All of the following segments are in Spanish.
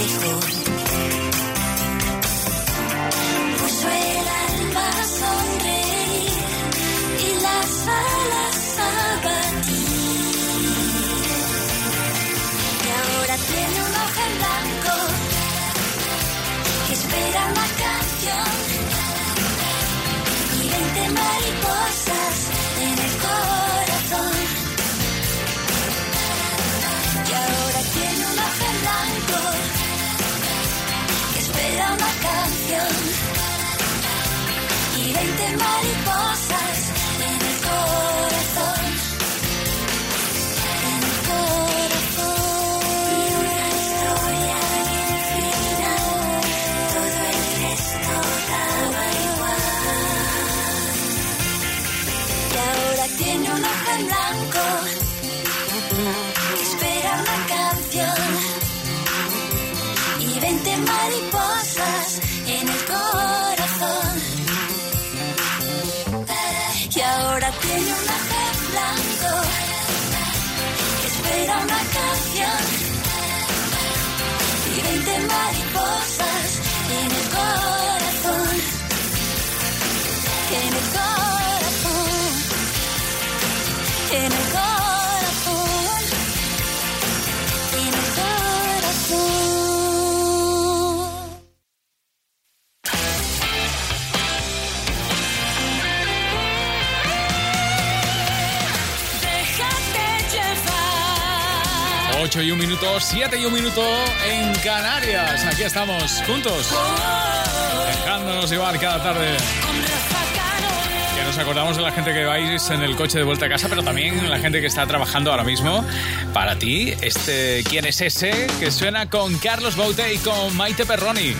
dejo. Mariposas en el corazón. 8 y un minuto, 7 y un minuto en Canarias. Aquí estamos, juntos, dejándonos llevar cada tarde. Que nos acordamos de la gente que vais en el coche de vuelta a casa, pero también la gente que está trabajando ahora mismo. Para ti, este ¿Quién es ese? Que suena con Carlos Baute y con Maite Perroni.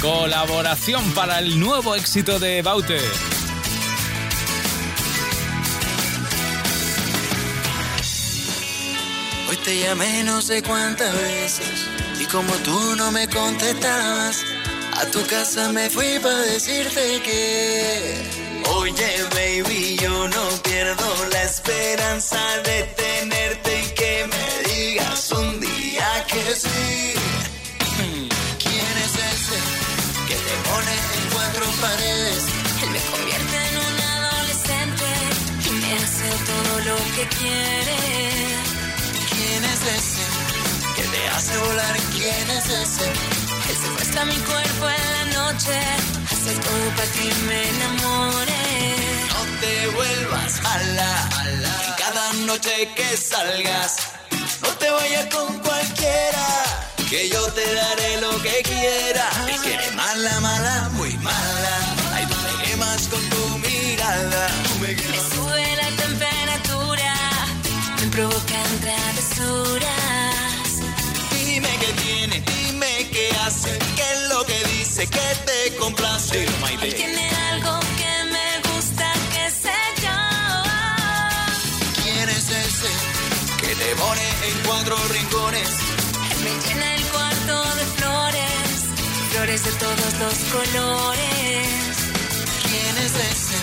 Colaboración para el nuevo éxito de Baute. Te llamé no sé cuántas veces y como tú no me contestabas, a tu casa me fui para decirte que, oye baby, yo no pierdo la esperanza de tenerte y que me digas un día que sí. ¿Quién es ese que te pone en cuatro paredes? Él me convierte en un adolescente y me hace todo lo que quiere. ¿Quién es ese que te hace volar? ¿Quién es ese? Él secuestra mi cuerpo en la noche, hace todo para que me enamore. No te vuelvas mala, y cada noche que salgas, no te vayas con cualquiera, que yo te daré lo que quiera. Es que mala, mala, muy mala, que te complace. Él tiene algo que me gusta, que sé yo. ¿Quién es ese que te pone en cuatro rincones? Él me llena el cuarto de flores, flores de todos los colores. ¿Quién es ese?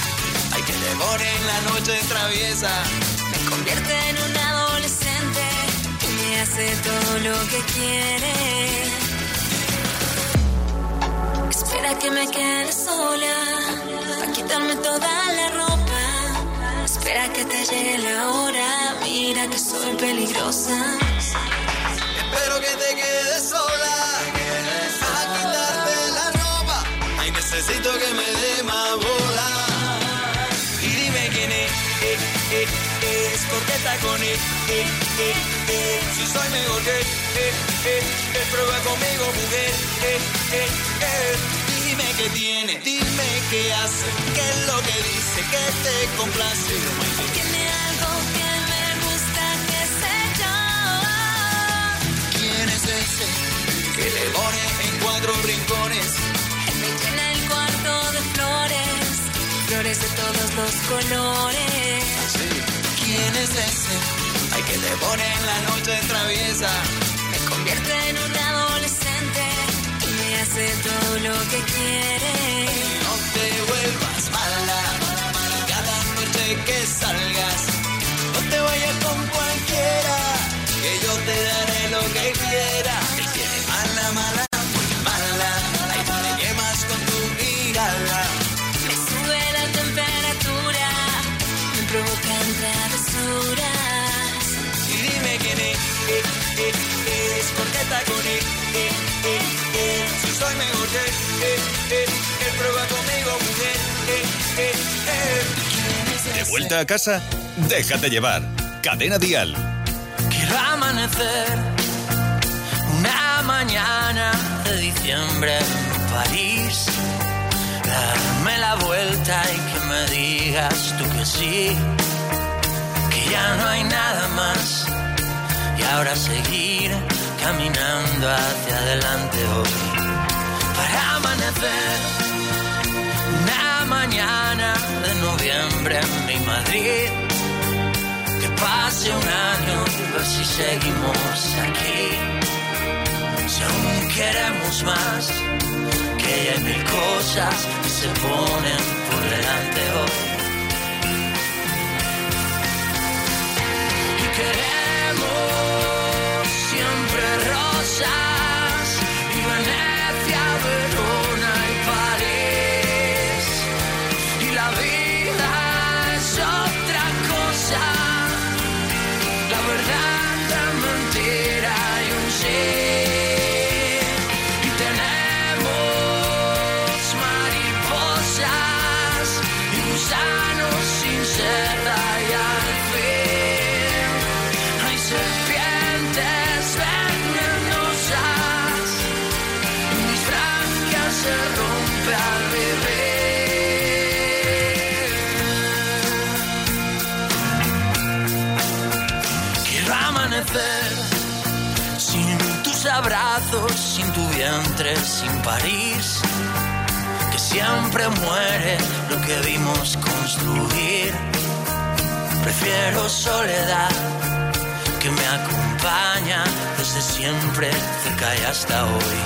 Ay, que te pone en la noche traviesa. Me convierte en un adolescente y me hace todo lo que quiere. Que me quede sola, para quitarme toda la ropa. Espera que te llegue la hora, mira que soy peligrosa. Espero que te quedes sola. A quitarte la ropa. Ay, necesito que me dé más bola. Y dime quién es. eh, eh, eh, es porque con él. eh, eh. Si soy mejor que él. Prueba conmigo, mujer. Dime qué tiene, dime qué hace, qué es lo que dice, que te complace. Tiene algo que me gusta, que sé yo. ¿Quién es ese que le pone en cuatro rincones? Él me llena el cuarto de flores, flores de todos los colores. ¿Quién es ese? Ay, que te pone en la noche traviesa. Me convierte en un adolescente y me hace todo lo que quiere. No te vuelvas mala. Cada noche que salgas, no te vayas con cualquiera. Que yo te daré lo que quiera. Él quiere mala, mala. ¿Vuelta a casa? Déjate llevar. Cadena Dial. Quiero amanecer una mañana de diciembre en París. Darme la vuelta y que me digas tú que sí. Que ya no hay nada más. Y ahora seguir caminando hacia adelante hoy. Pase un año ver si seguimos aquí. Si aún queremos más, que hay mil cosas que se ponen por delante hoy. Y queremos abrazos, sin tu vientre, sin París, que siempre muere lo que vimos construir. Prefiero soledad que me acompaña desde siempre, cerca y hasta hoy.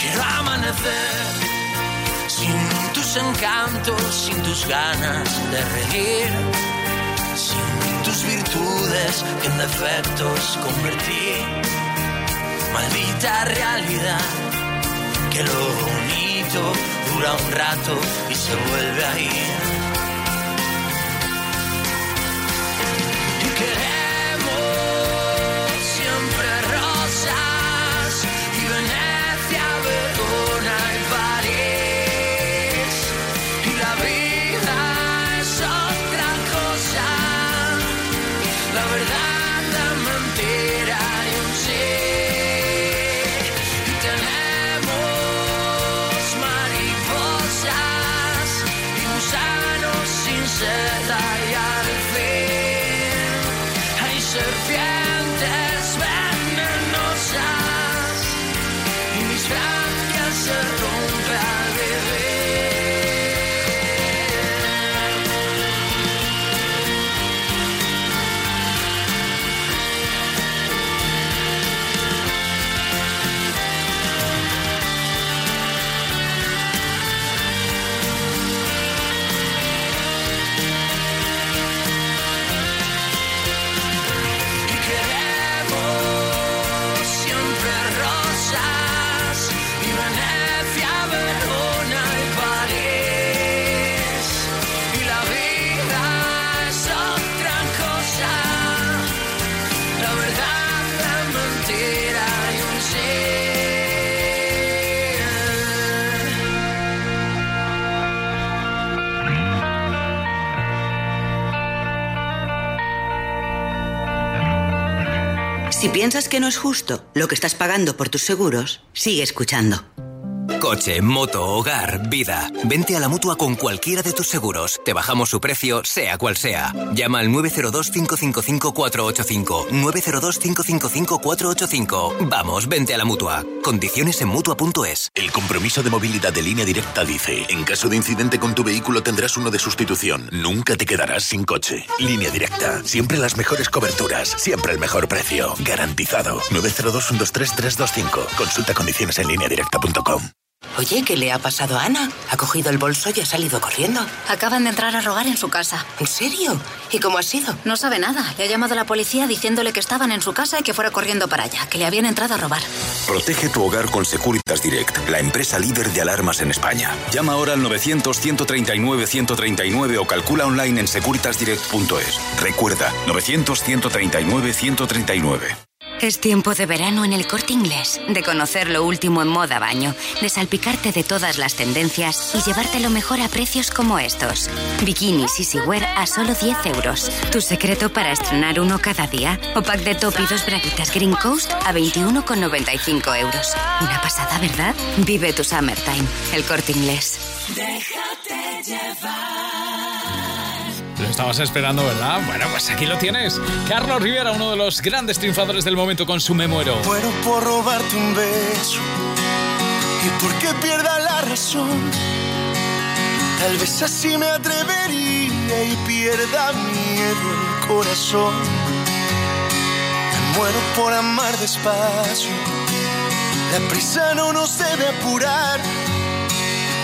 Quiero amanecer sin tus encantos, sin tus ganas de reír, sin tus virtudes que en defectos convertí. Maldita realidad, que lo bonito dura un rato y se vuelve a ir. Piensas que no es justo lo que estás pagando por tus seguros, sigue escuchando. Coche, moto, hogar, vida. Vente a la mutua con cualquiera de tus seguros. Te bajamos su precio, sea cual sea. Llama al 902-555-485. 902-555-485. Vamos, vente a la mutua. Condiciones en mutua.es. El compromiso de movilidad de línea directa dice: En caso de incidente con tu vehículo tendrás uno de sustitución. Nunca te quedarás sin coche. Línea directa. Siempre las mejores coberturas. Siempre el mejor precio. Garantizado. 902-123-325. Consulta condiciones en línea directa.com. Oye, ¿qué le ha pasado a Ana? Ha cogido el bolso y ha salido corriendo. Acaban de entrar a robar en su casa. ¿En serio? ¿Y cómo ha sido? No sabe nada. Le ha llamado a la policía diciéndole que estaban en su casa y que fuera corriendo para allá, que le habían entrado a robar. Protege tu hogar con Securitas Direct, la empresa líder de alarmas en España. Llama ahora al 900-139-139 o calcula online en securitasdirect.es. Recuerda, 900-139-139. Es tiempo de verano en el corte inglés, de conocer lo último en moda baño, de salpicarte de todas las tendencias y llevarte lo mejor a precios como estos. Bikinis Easy Wear a solo 10 euros. Tu secreto para estrenar uno cada día. O pack de top y dos braguitas Green Coast a 21,95 euros. Una pasada, ¿verdad? Vive tu summertime. El corte inglés. Déjate llevar. Lo estabas esperando, ¿verdad? Bueno, pues aquí lo tienes. Carlos Rivera, uno de los grandes triunfadores del momento con su Me Muero. Muero por robarte un beso y porque pierda la razón. Tal vez así me atrevería y pierda miedo el corazón. Me muero por amar despacio. La prisa no nos debe apurar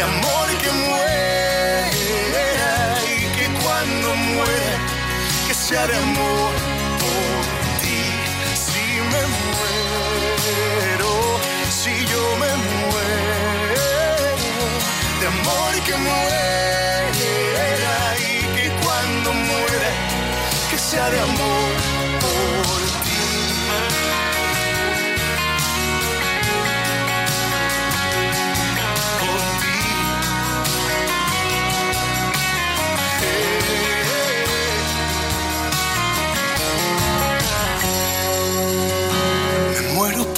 de amor que muera y que cuando muera, que sea de amor por ti. Si me muero, si yo me muero, de amor que muera y que cuando muera, que sea de amor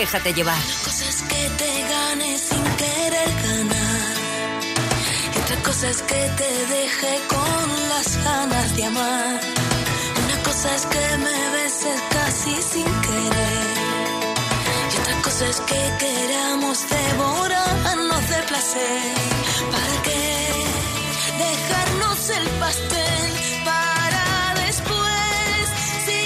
Déjate llevar. Cosas que te ganes sin querer ganar. Y otra cosa es que te deje con las ganas de amar. Una cosa es que me beses casi sin querer. Y otra cosa es que queramos devorarnos de placer. ¿Para qué dejarnos el pastel? Para después, si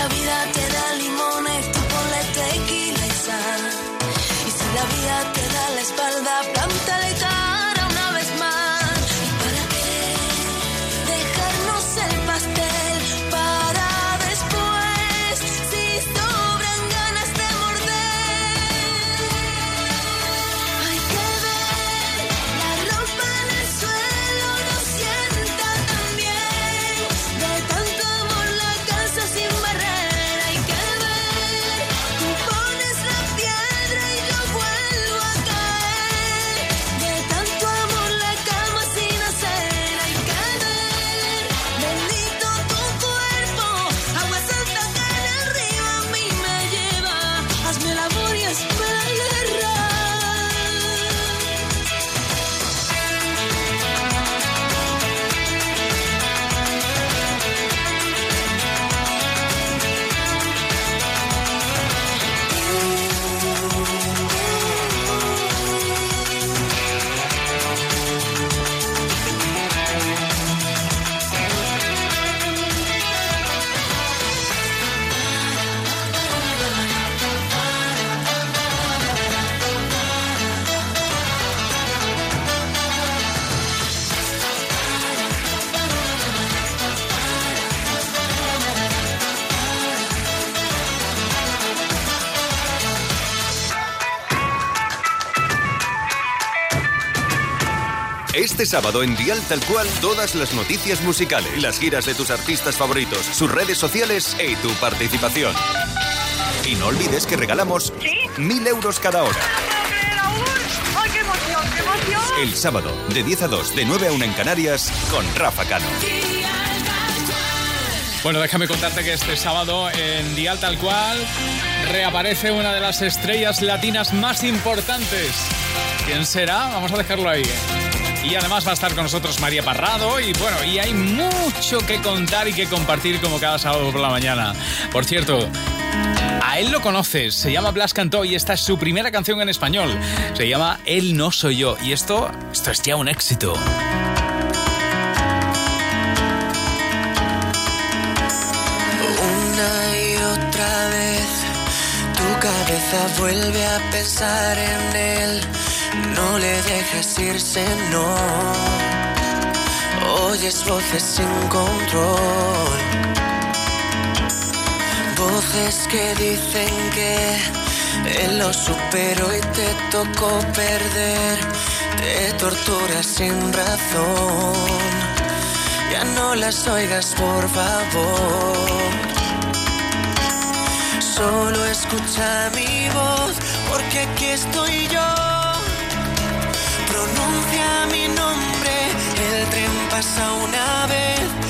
la vida te da Este sábado en Dial Tal Cual, todas las noticias musicales, las giras de tus artistas favoritos, sus redes sociales y tu participación. Y no olvides que regalamos mil euros cada hora. ¡Ay, qué emoción, qué emoción! El sábado, de 10 a 2, de 9 a 1 en Canarias, con Rafa Cano. Bueno, déjame contarte que este sábado en Dial Tal Cual reaparece una de las estrellas latinas más importantes. ¿Quién será? Vamos a dejarlo ahí. ¿eh? Y además va a estar con nosotros María Parrado y bueno, y hay mucho que contar y que compartir como cada sábado por la mañana. Por cierto, a él lo conoces, se llama Blas Cantó y esta es su primera canción en español. Se llama Él no soy yo y esto, esto es ya un éxito. Una y otra vez tu cabeza vuelve a pensar en él. No le dejes irse, no. Oyes voces sin control. Voces que dicen que él lo superó y te tocó perder. Te torturas sin razón. Ya no las oigas, por favor. Solo escucha mi voz, porque aquí estoy yo. Pronuncia mi nombre, el tren pasa una vez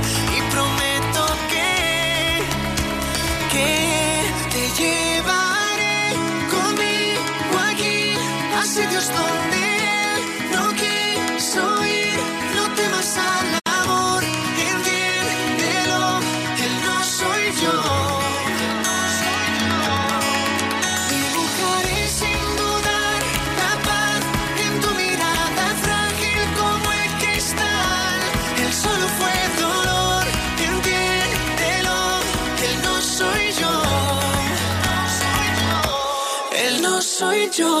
Donde Él no quiere soy, no temas al amor, el viérdelón, que Él no soy yo, mis mujeres sin duda, tapaz en tu mirada frágil como el que está, él solo fue dolor, que él no soy yo, no soy yo, él no soy yo.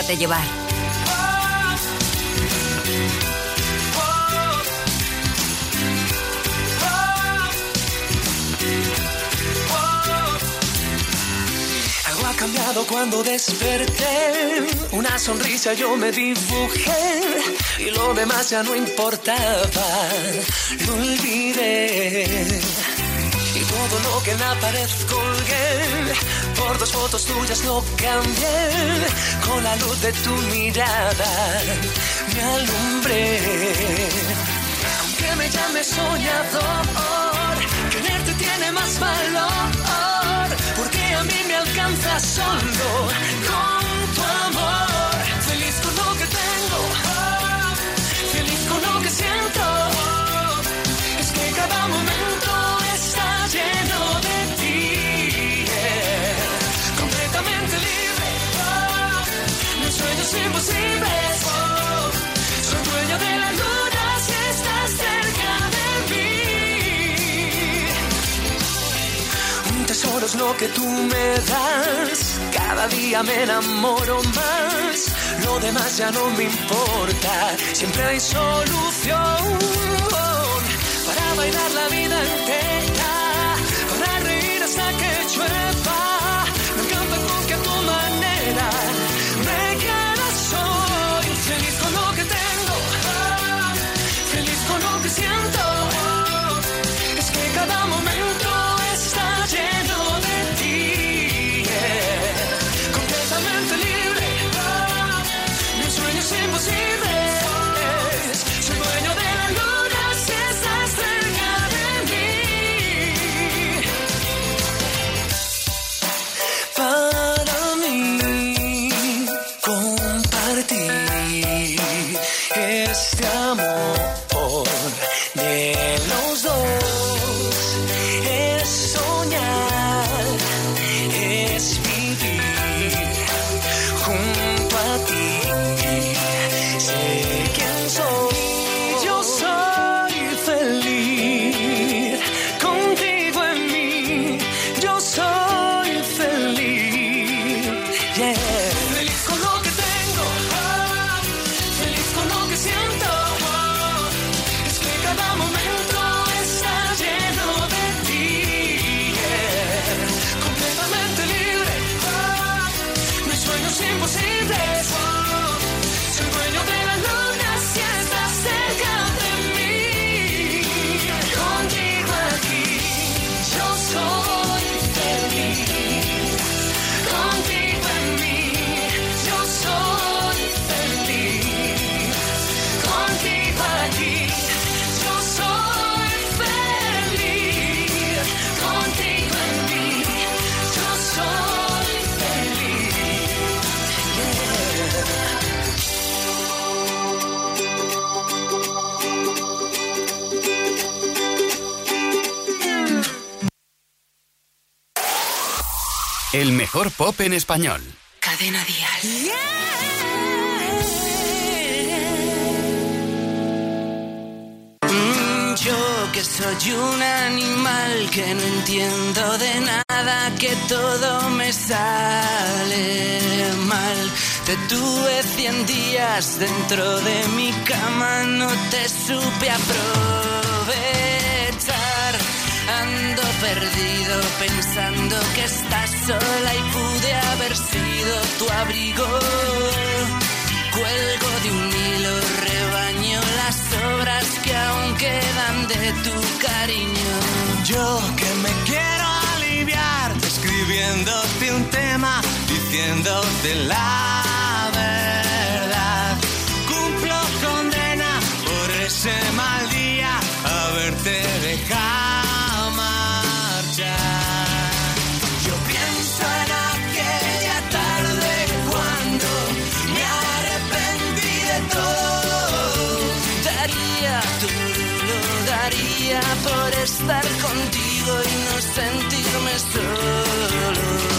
Déjate llevar. Algo ha cambiado cuando desperté. Una sonrisa yo me dibujé y lo demás ya no importaba. Lo olvidé. Y todo lo que en la pared por dos fotos tuyas lo cambié. Con la luz de tu mirada me alumbré. Aunque me llame soñador, quererte tiene más valor. Porque a mí me alcanza solo con tu amor. Feliz con lo que tengo, feliz con lo que siento. Es que cada momento tesoro es lo que tú me das. Cada día me enamoro más. Lo demás ya no me importa. Siempre hay solución para bailar la vida entera. Mejor pop en español. Cadena Dial. Mm, Yo que soy un animal que no entiendo de nada, que todo me sale mal. Te tuve cien días dentro de mi cama, no te supe aprovechar. Ando perdido pensando que estás sola y pude haber sido tu abrigo. Cuelgo de un hilo rebanado baño las sobras que aún quedan de tu cariño. Yo que me quiero aliviar, escribiéndote un tema, diciéndote la verdad. Cumplo condena por ese mal estar contigo y no sentirme solo.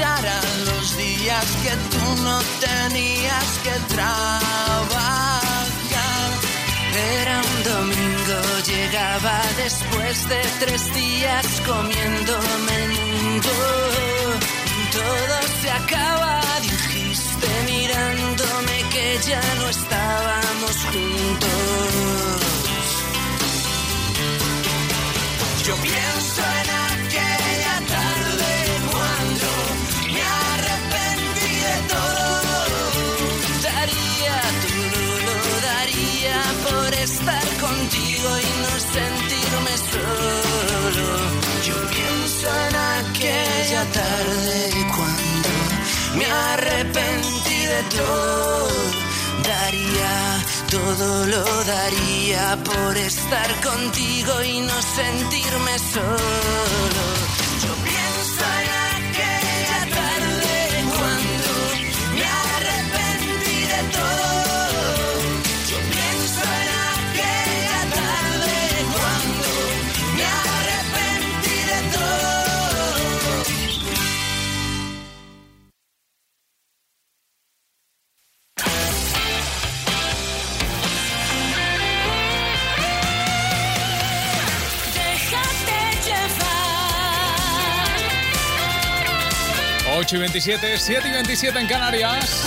Los días que tú no tenías que trabajar. Era un domingo, llegaba después de tres días comiéndome el mundo. Todo se acaba, dijiste mirándome que ya no estábamos juntos. Yo pienso en aquella tarde cuando me arrepentí de todo. Daría, todo lo daría por estar contigo y no sentirme solo. 27, 7 y 27 en Canarias.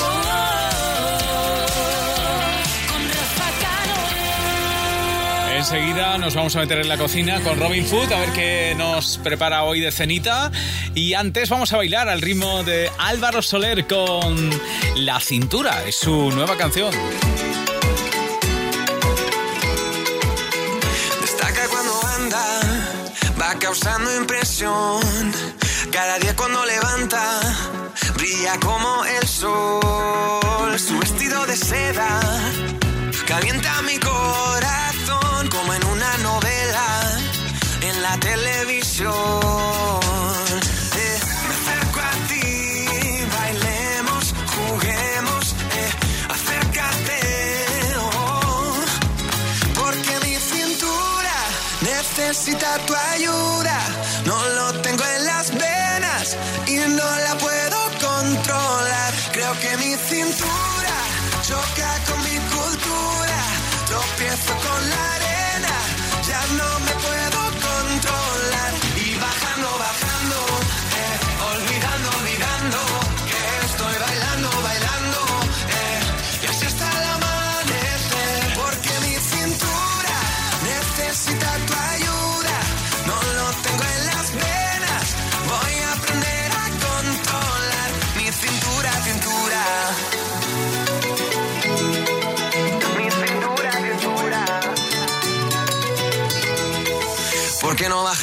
Enseguida nos vamos a meter en la cocina con Robin Food a ver qué nos prepara hoy de cenita. Y antes vamos a bailar al ritmo de Álvaro Soler con La Cintura, es su nueva canción. Destaca cuando anda, va causando impresión. Cada día cuando levanta, brilla como el sol. Su vestido de seda calienta mi corazón como en una novela en la televisión. Eh, me acerco a ti, bailemos, juguemos, eh, acércate. oh. porque mi cintura necesita tu ayuda. No lo tengo en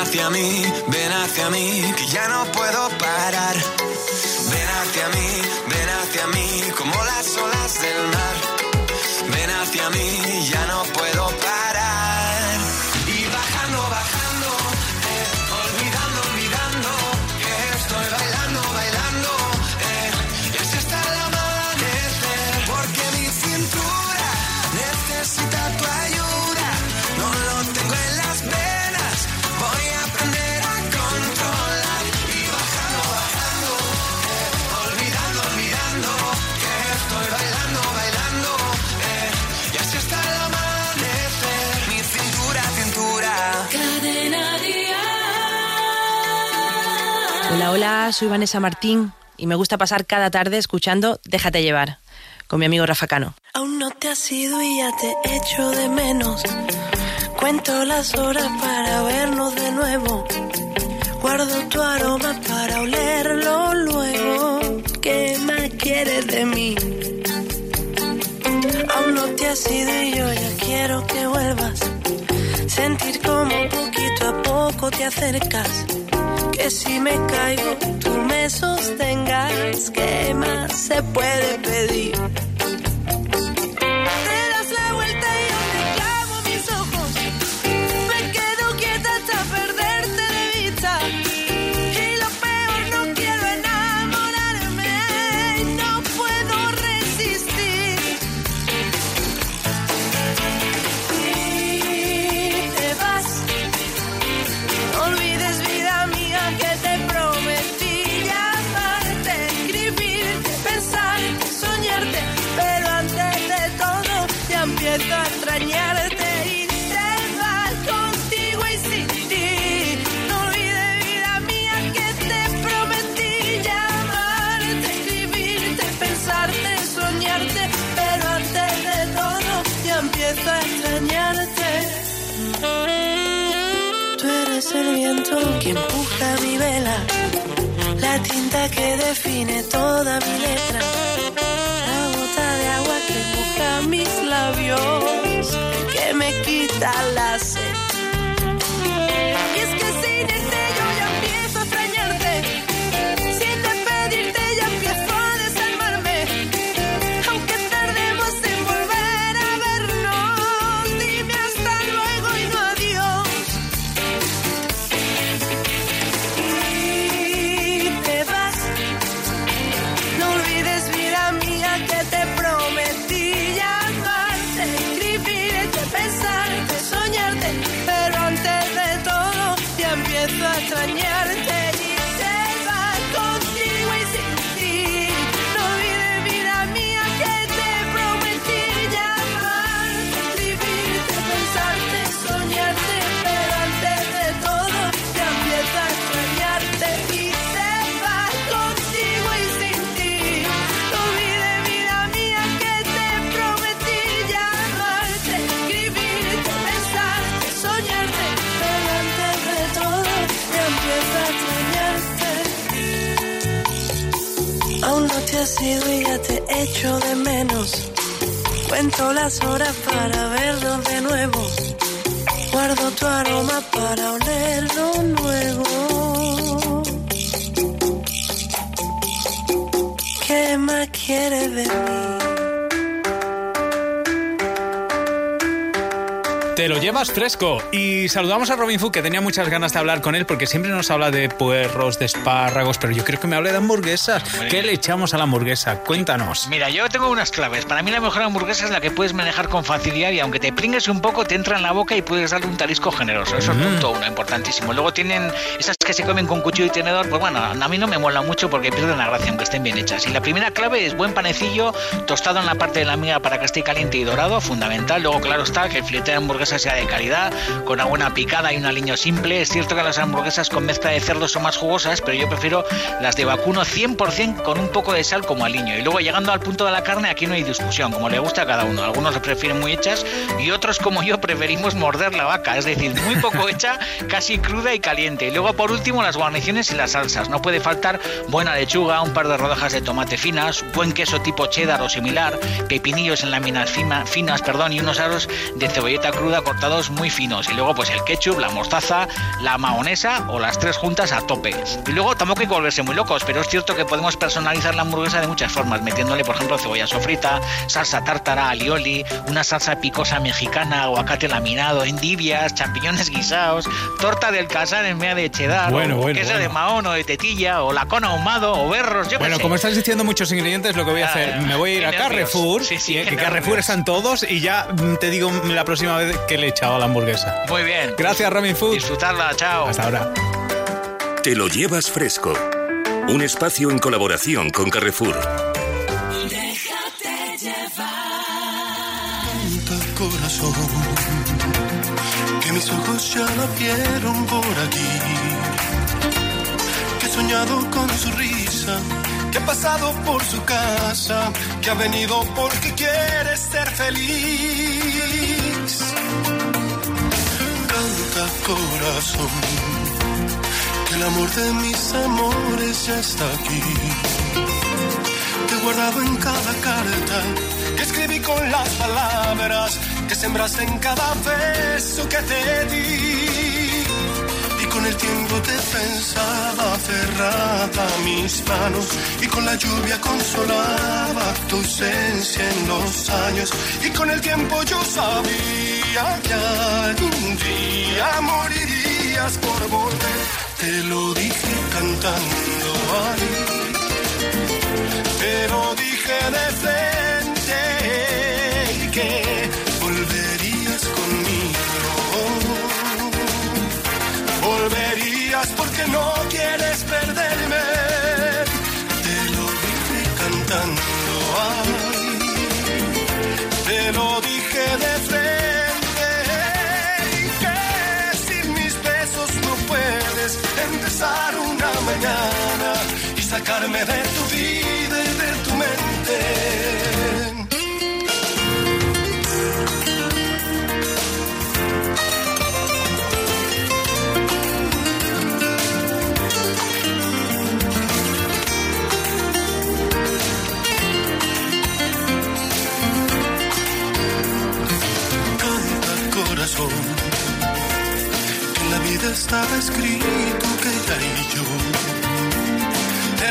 Hacia mí, ven hacia mí, que ya no puedo parar. Ven hacia mí, Soy Vanessa Martín y me gusta pasar cada tarde escuchando Déjate llevar con mi amigo Rafa Cano. Aún no te has ido y ya te echo de menos. Cuento las horas para vernos de nuevo. Guardo tu aroma para olerlo luego. ¿Qué más quieres de mí? Aún no te has ido y yo ya quiero que vuelvas. Sentir como poquito a poco te acercas. Que si me caigo, tú me sostengas. ¿Qué más se puede pedir? Que define toda mi letra, la gota de agua que moja mis labios, que me quita la extrañarte. Aún no te has ido y ya te echo de menos. Cuento las horas para vernos de nuevo. Guardo tu aroma para olerlo luego. ¿Qué más quieres de mí? Te lo llevas fresco. Y saludamos a Robin Food, que tenía muchas ganas de hablar con él, porque siempre nos habla de puerros, de espárragos, pero yo creo que me hable de hamburguesas. ¿Qué le echamos a la hamburguesa? Cuéntanos. Mira, yo tengo unas claves. Para mí la mejor hamburguesa es la que puedes manejar con facilidad y aunque te pringues un poco, te entra en la boca y puedes darle un tarisco generoso. Eso Mm. es punto uno, importantísimo. Luego tienen esas que se comen con cuchillo y tenedor, pues bueno, a mí no me mola mucho porque pierden la gracia aunque estén bien hechas. Y la primera clave es buen panecillo, tostado en la parte de la miga para que esté caliente y dorado, fundamental. Luego, claro está, que el filete de hamburguesa hamburguesa sea de calidad, con una buena picada y un aliño simple. Es cierto que las hamburguesas con mezcla de cerdo son más jugosas, pero yo prefiero las de vacuno 100% con un poco de sal como aliño. Y luego llegando al punto de la carne, aquí no hay discusión, como le gusta a cada uno. Algunos lo prefieren muy hechas y otros como yo preferimos morder la vaca, es decir, muy poco hecha, casi cruda y caliente. Y luego por último las guarniciones y las salsas. No puede faltar buena lechuga, un par de rodajas de tomate finas, buen queso tipo cheddar o similar, pepinillos en láminas finas, perdón, y unos aros de cebolleta cruda cortados muy finos. Y luego pues el ketchup, la mostaza, la mahonesa o las tres juntas a tope. Y luego tampoco hay que volverse muy locos, pero es cierto que podemos personalizar la hamburguesa de muchas formas, metiéndole por ejemplo cebolla sofrita, salsa tártara, alioli, una salsa picosa mexicana, aguacate laminado, endivias, champiñones guisados, torta del casar en media de cheddar, bueno, queso de mahón o de tetilla, o lacón ahumado, o berros, yo Bueno, como estás diciendo muchos ingredientes, lo que voy a hacer, me voy a ir a Carrefour, sí, sí, que Carrefour están todos y ya te digo la próxima vez que le he echado a la hamburguesa. Muy bien. Gracias, Robin Food. Disfrutarla, chao. Hasta ahora. Te lo llevas fresco. Un espacio en colaboración con Carrefour. Déjate llevar. corazón que mis ojos ya la vieron por aquí. Que he soñado con su risa, que ha pasado por su casa, que ha venido porque quiere ser feliz. Canta corazón, que el amor de mis amores ya está aquí. Te he guardado en cada carta que escribí con las palabras que sembraste en cada beso que te di. Y con el tiempo te pensaba cerrada mis manos y con la lluvia consolaba tu ausencia en los años. Y con el tiempo yo sabía que algún día morirías por volver. Te lo dije cantando ahí, te lo dije de frente que volverías conmigo. Volverías porque no quieres sacarme de tu vida y de tu mente. Canta corazón, que la vida estaba escrito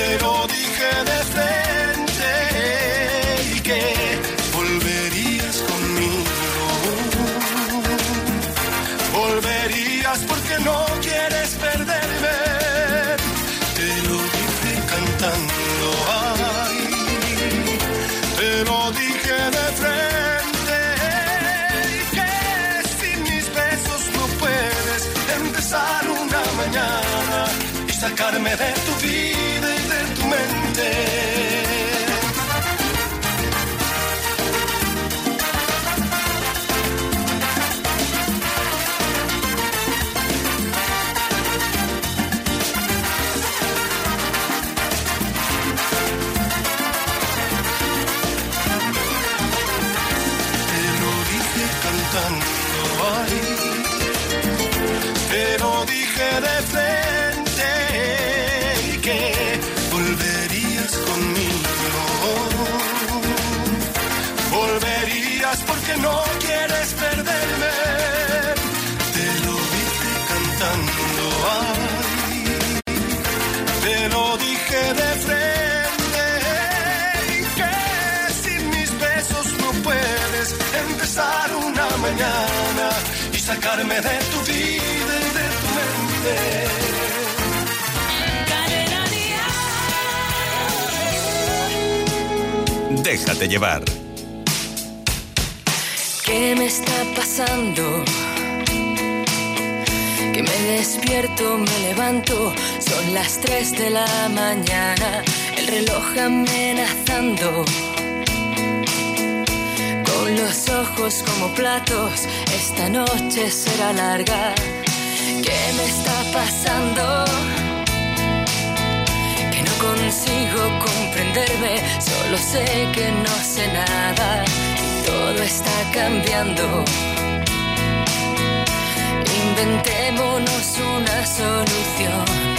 Te lo dije de esta noche será larga. ¿Qué me está pasando? Que no consigo comprenderme, solo sé que no sé nada todo está cambiando. Inventémonos una solución.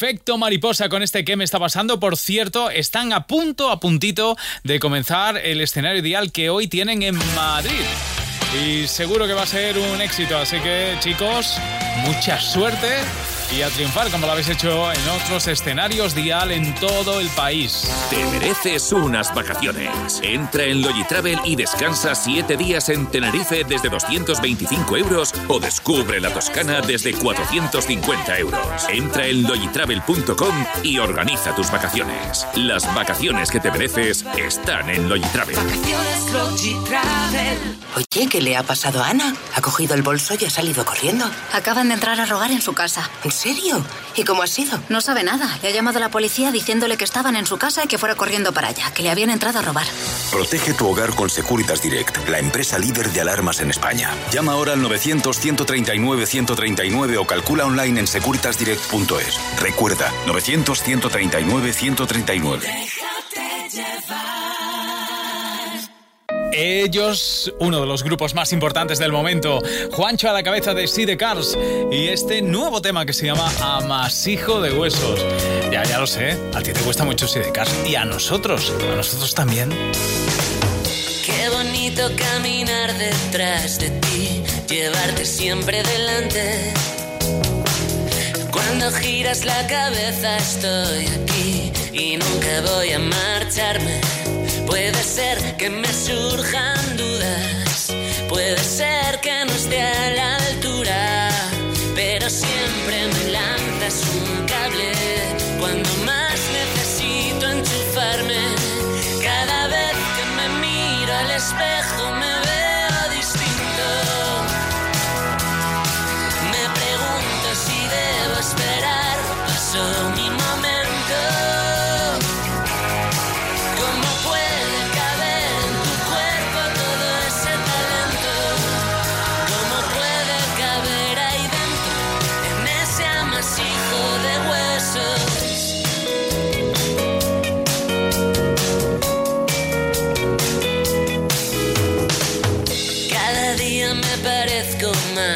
Efecto mariposa con este que me está pasando. Por cierto, están a punto, a puntito de comenzar el escenario ideal que hoy tienen en Madrid. Y seguro que va a ser un éxito. Así que, chicos, mucha suerte y a triunfar como lo habéis hecho en otros escenarios dial en todo el país. Te mereces unas vacaciones. Entra en Logitravel y descansa 7 días en Tenerife desde 225 euros o descubre la Toscana desde 450 euros. Entra en logitravel.com y organiza tus vacaciones. Las vacaciones que te mereces están en Logitravel. Oye, ¿qué le ha pasado a Ana? Ha cogido el bolso y ha salido corriendo. Acaban de entrar a robar en su casa. ¿En serio? ¿Y cómo ha sido? No sabe nada. Le ha llamado a la policía diciéndole que estaban en su casa y que fuera corriendo para allá, que le habían entrado a robar. Protege tu hogar con Securitas Direct, la empresa líder de alarmas en España. Llama ahora al 900-139-139 o calcula online en securitasdirect.es. Recuerda, 900-139-139. Ellos, uno de los grupos más importantes del momento, Juancho a la cabeza de See the Cars y este nuevo tema que se llama Amasijo de Huesos. Ya, ya lo sé, a ti te cuesta mucho See the Cars y a nosotros, a nosotros también. Qué bonito caminar detrás de ti, llevarte siempre delante. Cuando giras la cabeza estoy aquí y nunca voy a marcharme. Puede ser que me surjan dudas, puede ser que no esté a la altura, pero siempre me lanzas un cable. Cuando más necesito enchufarme. Cada vez que me miro al espejo me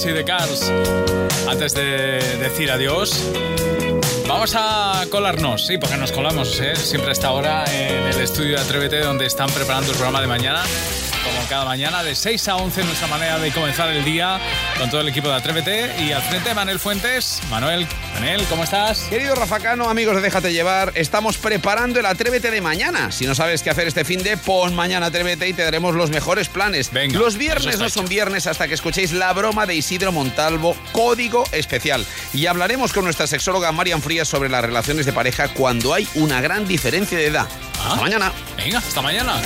Huesos con Sidecars. Antes de decir adiós, vamos a colarnos, sí, porque nos colamos ¿eh? siempre a esta hora en el estudio de Atrévete, donde están preparando el programa de mañana. Cada mañana, de 6 a 11, nuestra manera de comenzar el día con todo el equipo de Atrévete. Y al frente, Manuel Fuentes. Manuel, Manel, ¿cómo estás? Querido Rafacano, amigos de Déjate Llevar, estamos preparando el Atrévete de mañana. Si no sabes qué hacer este fin de, pon mañana Atrévete y te daremos los mejores planes. Venga, los viernes no son viernes hasta que escuchéis la broma de Isidro Montalvo, código especial. Y hablaremos con nuestra sexóloga Marian Frías sobre las relaciones de pareja cuando hay una gran diferencia de edad. Ah, Hasta mañana. Venga, hasta mañana.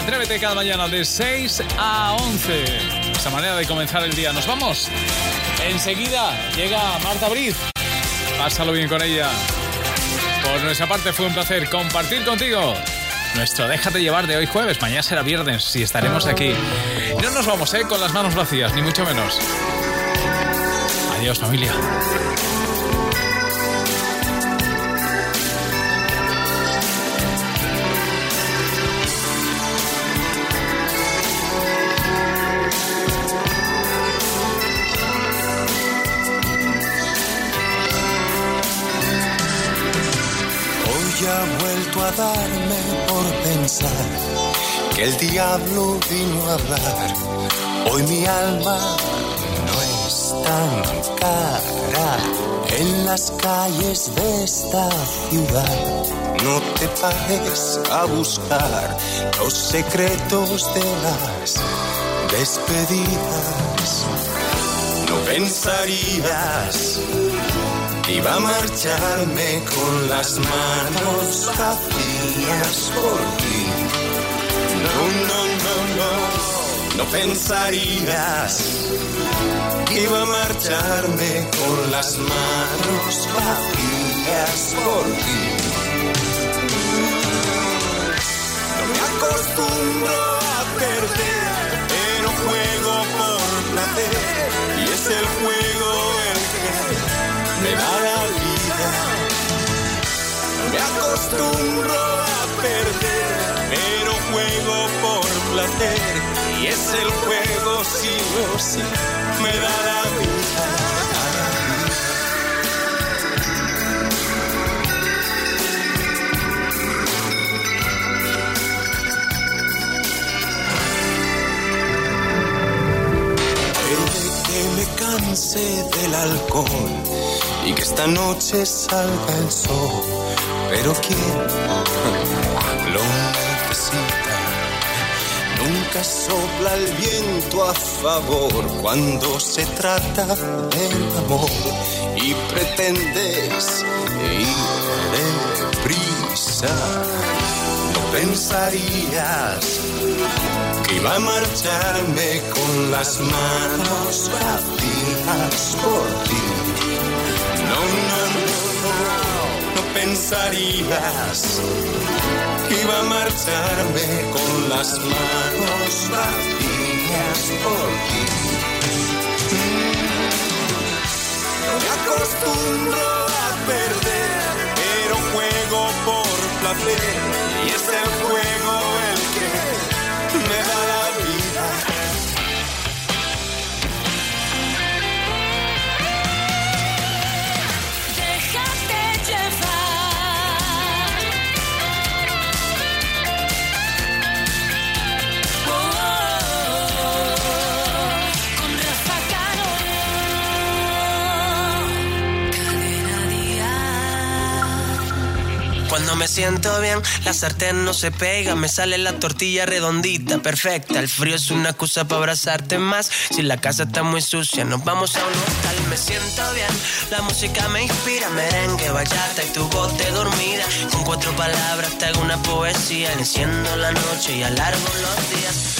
Atrévete cada mañana de 6 a 11. Esa manera de comenzar el día. Nos vamos. Enseguida llega Marta Briz. Pásalo bien con ella. Por nuestra parte fue un placer compartir contigo nuestro Déjate llevar de hoy jueves. Mañana será viernes y estaremos aquí. No nos vamos, ¿eh? Con las manos vacías, ni mucho menos. Adiós, familia. Darme por pensar que el diablo vino a hablar. Hoy mi alma no es tan cara en las calles de esta ciudad. No te pares a buscar los secretos de las despedidas. No pensarías Iba a marcharme con las manos vacías por ti. No, no, no, no, no pensarías. Iba a marcharme con las manos vacías por ti. No me acostumbro a perder, pero juego por placer. Y es el juego la vida. Me acostumbro a perder, pero juego por placer. Y es el juego, sí o sí, me da la vida. que me canse del alcohol y que esta noche salga el sol. Pero ¿quién lo necesita? Nunca sopla el viento a favor cuando se trata del amor y pretendes ir prisa No pensarías que iba a marcharme con las manos vacías por ti pensarías iba a marcharme con las manos vacías por ti. Me acostumbro a perder, pero juego por placer y es el juego Cuando me siento bien, la sartén no se pega, me sale la tortilla redondita, perfecta. El frío es una excusa para abrazarte más. Si la casa está muy sucia, nos vamos a un hotel. Me siento bien, la música me inspira, merengue, bachata y tu voz dormida. Con cuatro palabras te hago una poesía, enciendo la noche y alargo los días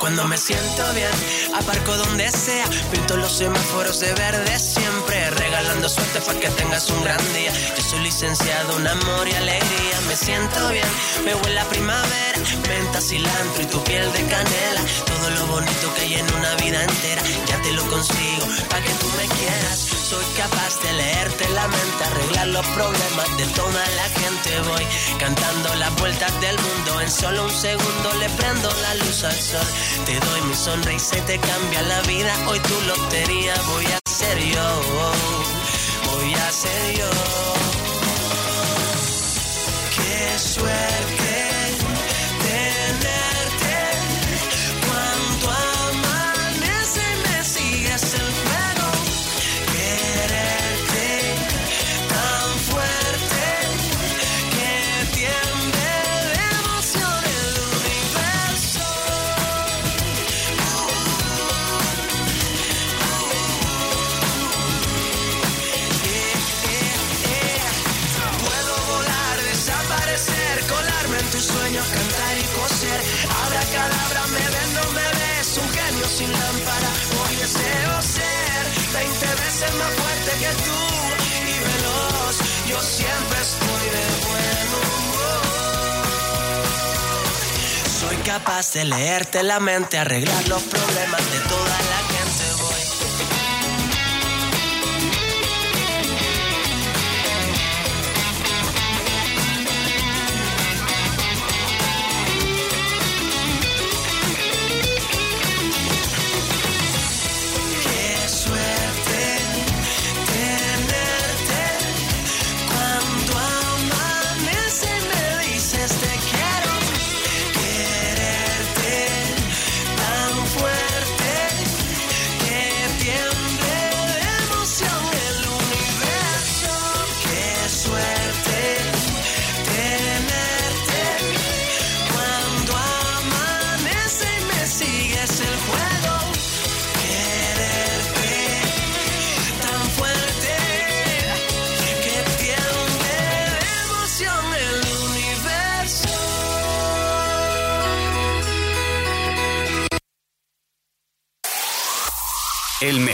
Cuando me siento bien, aparco donde sea, pinto los semáforos de verde siempre, regalando suerte para que tengas un gran día. Yo soy licenciado en amor y alegría, me siento bien, me huele la primavera, menta, cilantro y tu piel de canela, todo lo bonito que hay en una vida entera, ya te lo consigo, para que tú me quieras. Soy capaz de leerte la mente, arreglar los problemas de toda la gente. Voy cantando las vueltas del mundo. En solo un segundo le prendo la luz al sol. Te doy mi sonrisa y te cambia la vida. Hoy tu lotería voy a ser yo. Voy a ser yo. Qué suerte. 20 veces más fuerte que tú y veloz. Yo siempre estoy de buen humor. Soy capaz de leerte la mente, arreglar los problemas de toda la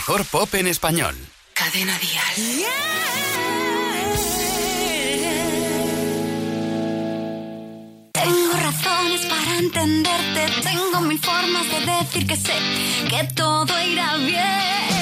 mejor pop en español. Cadena Dial. Tengo razones para entenderte, tengo mil formas de decir que sé que todo irá bien.